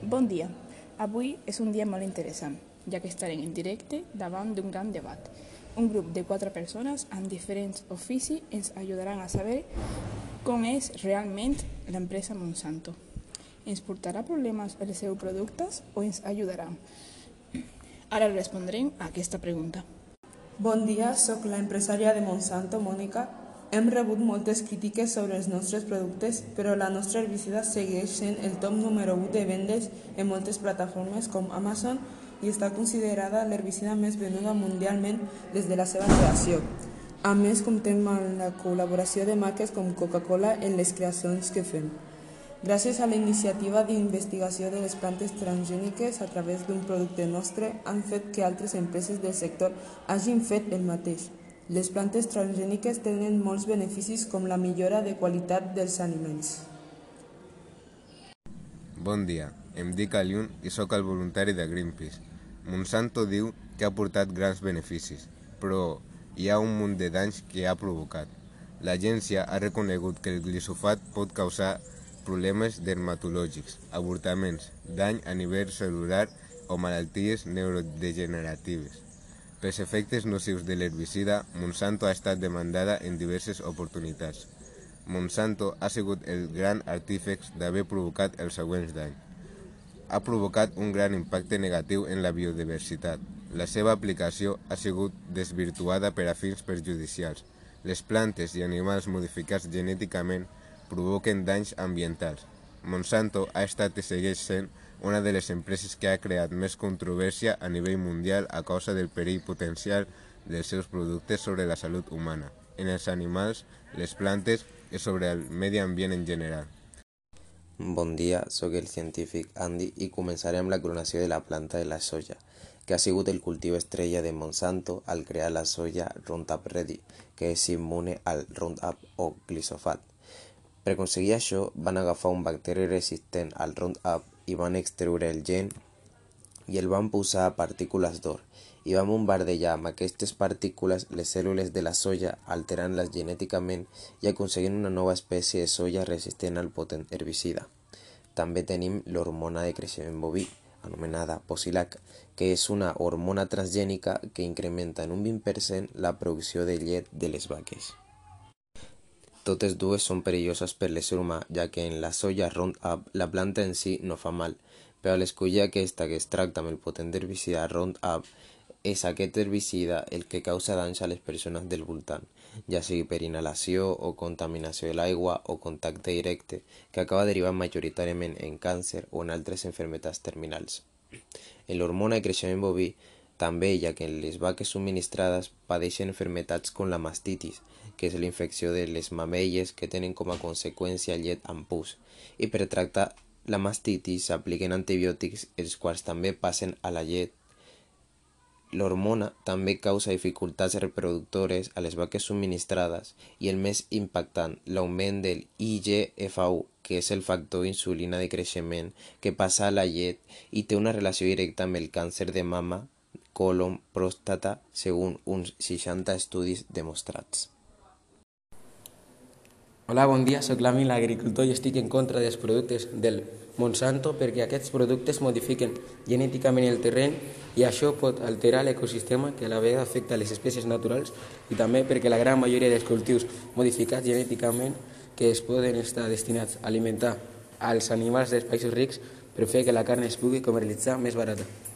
Bon dia. Avui és un dia molt interessant, ja que estarem en directe davant d'un gran debat. Un grup de quatre persones amb diferents oficis ens ajudaran a saber com és realment l'empresa Monsanto. Ens portarà problemes els seus productes o ens ajudarà? Ara respondrem a aquesta pregunta. Bon dia, sóc la empresària de Monsanto, Mònica. Hem rebut moltes crítiques sobre els nostres productes, però la nostra herbicida segueix sent el top número 1 de vendes en moltes plataformes com Amazon i està considerada l'herbicida més venuda mundialment des de la seva creació. A més, comptem amb la col·laboració de marques com Coca-Cola en les creacions que fem. Gràcies a la iniciativa d'investigació de les plantes transgèniques a través d'un producte nostre han fet que altres empreses del sector hagin fet el mateix. Les plantes transgèniques tenen molts beneficis com la millora de qualitat dels aliments. Bon dia, em dic Aliun i sóc el voluntari de Greenpeace. Monsanto diu que ha portat grans beneficis, però hi ha un munt de danys que ha provocat. L'agència ha reconegut que el glisofat pot causar problemes dermatològics, avortaments, dany a nivell celular o malalties neurodegeneratives. Pels efectes nocius de l'herbicida, Monsanto ha estat demandada en diverses oportunitats. Monsanto ha sigut el gran artífex d'haver provocat els següents danys. Ha provocat un gran impacte negatiu en la biodiversitat. La seva aplicació ha sigut desvirtuada per a fins perjudicials. Les plantes i animals modificats genèticament provoquen danys ambientals. Monsanto ha estat i segueix sent una de les empreses que ha creat més controvèrsia a nivell mundial a causa del perill potencial dels seus productes sobre la salut humana, en els animals, les plantes i sobre el medi ambient en general. Bon dia, sóc el científic Andy i començaré amb la clonació de la planta de la soja, que ha sigut el cultiu estrella de Monsanto al crear la soja Roundup Ready, que és immune al Roundup o glisofat. Per aconseguir això, van agafar un bacteri resistent al Roundup i van extreure el gen i el van posar a partícules d'or i van bombardejar amb aquestes partícules les cèl·lules de la soja alterant-les genèticament i aconseguint una nova espècie de soja resistent al potent herbicida. També tenim l'hormona de creixement boví, anomenada Posilac, que és una hormona transgènica que incrementa en un 20% la producció de llet de les vaques. Totes dues són perilloses per l'ésser humà, ja que en la soja Roundup la planta en si no fa mal, però a l'escollir aquesta que es tracta amb el potent herbicida Roundup, és aquest herbicida el que causa danys a les persones del voltant, ja sigui per inhalació o contaminació de l'aigua o contacte directe, que acaba derivant majoritàriament en càncer o en altres enfermetats terminals. En l'hormona de creixement boví també, ja que les vaques subministrades padeixen enfermetats com la mastitis, que és la infecció de les mamelles que tenen com a conseqüència llet amb pus, i per tractar la mastitis s'apliquen antibiòtics els quals també passen a la llet. L'hormona també causa dificultats reproductores a les vaques subministrades i el més impactant, l'augment del IGF-1, que és el factor insulina de creixement que passa a la llet i té una relació directa amb el càncer de mama, colon, pròstata, segons uns 60 estudis demostrats. Hola, bon dia, sóc l'Ami, l'agricultor, i estic en contra dels productes del Monsanto perquè aquests productes modifiquen genèticament el terreny i això pot alterar l'ecosistema que a la vegada afecta les espècies naturals i també perquè la gran majoria dels cultius modificats genèticament que es poden estar destinats a alimentar als animals dels països rics per fer que la carn es pugui comercialitzar més barata.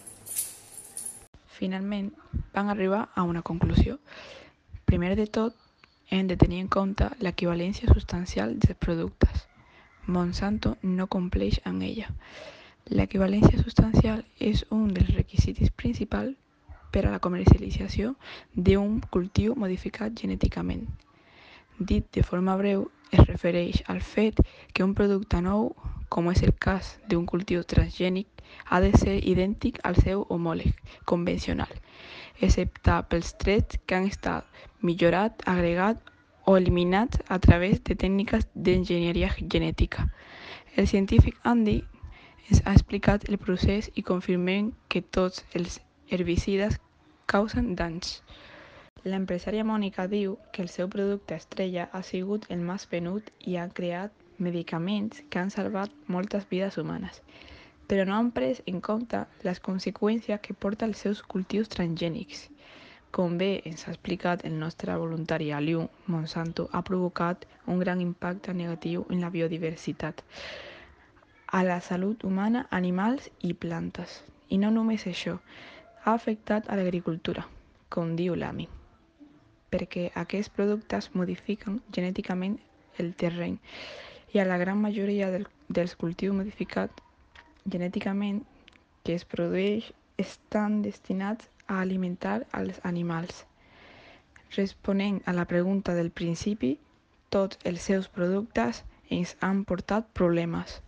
Finalment, van arribar a una conclusió. Primer de tot, hem de tenir en compte l'equivalència substancial dels productes. Monsanto no compleix amb ella. L'equivalència substancial és un dels requisits principals per a la comercialització d'un cultiu modificat genèticament. Dit de forma breu, es refereix al fet que un producte nou, com és el cas d'un cultiu transgènic, ha de ser idèntic al seu homòleg convencional, excepte pels trets que han estat millorat, agregat o eliminat a través de tècniques d'enginyeria genètica. El científic Andy ens ha explicat el procés i confirmem que tots els herbicides causen danys. L'empresària Mònica diu que el seu producte estrella ha sigut el més venut i ha creat medicaments que han salvat moltes vides humanes. Però no han pres en compte les conseqüències que porta els seus cultius transgènics. Com bé ens ha explicat el nostre voluntari Aliu, Monsanto ha provocat un gran impacte negatiu en la biodiversitat, a la salut humana, animals i plantes. I no només això, ha afectat a l'agricultura, com diu l'AMI, perquè aquests productes modifiquen genèticament el terreny i a la gran majoria del, dels cultius modificats genèticament que es produeix estan destinats a alimentar als animals. Responent a la pregunta del principi, tots els seus productes ens han portat problemes.